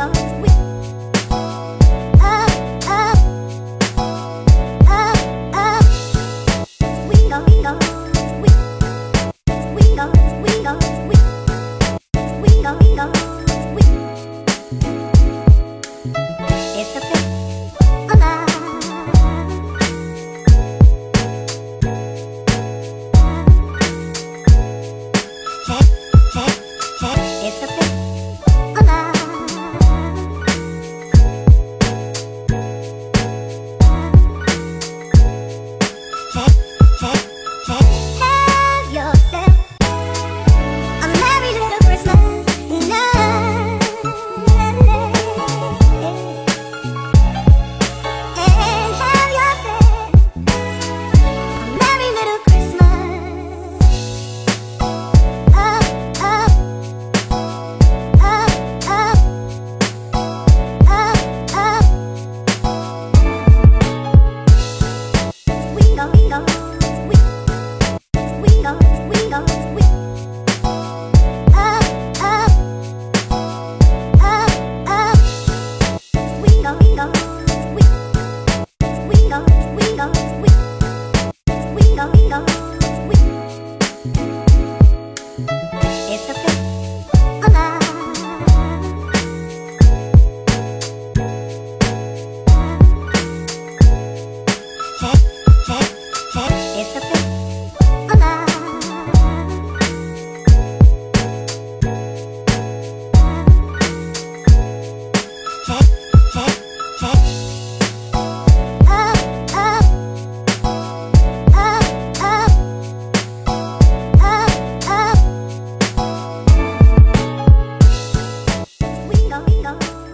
gods love.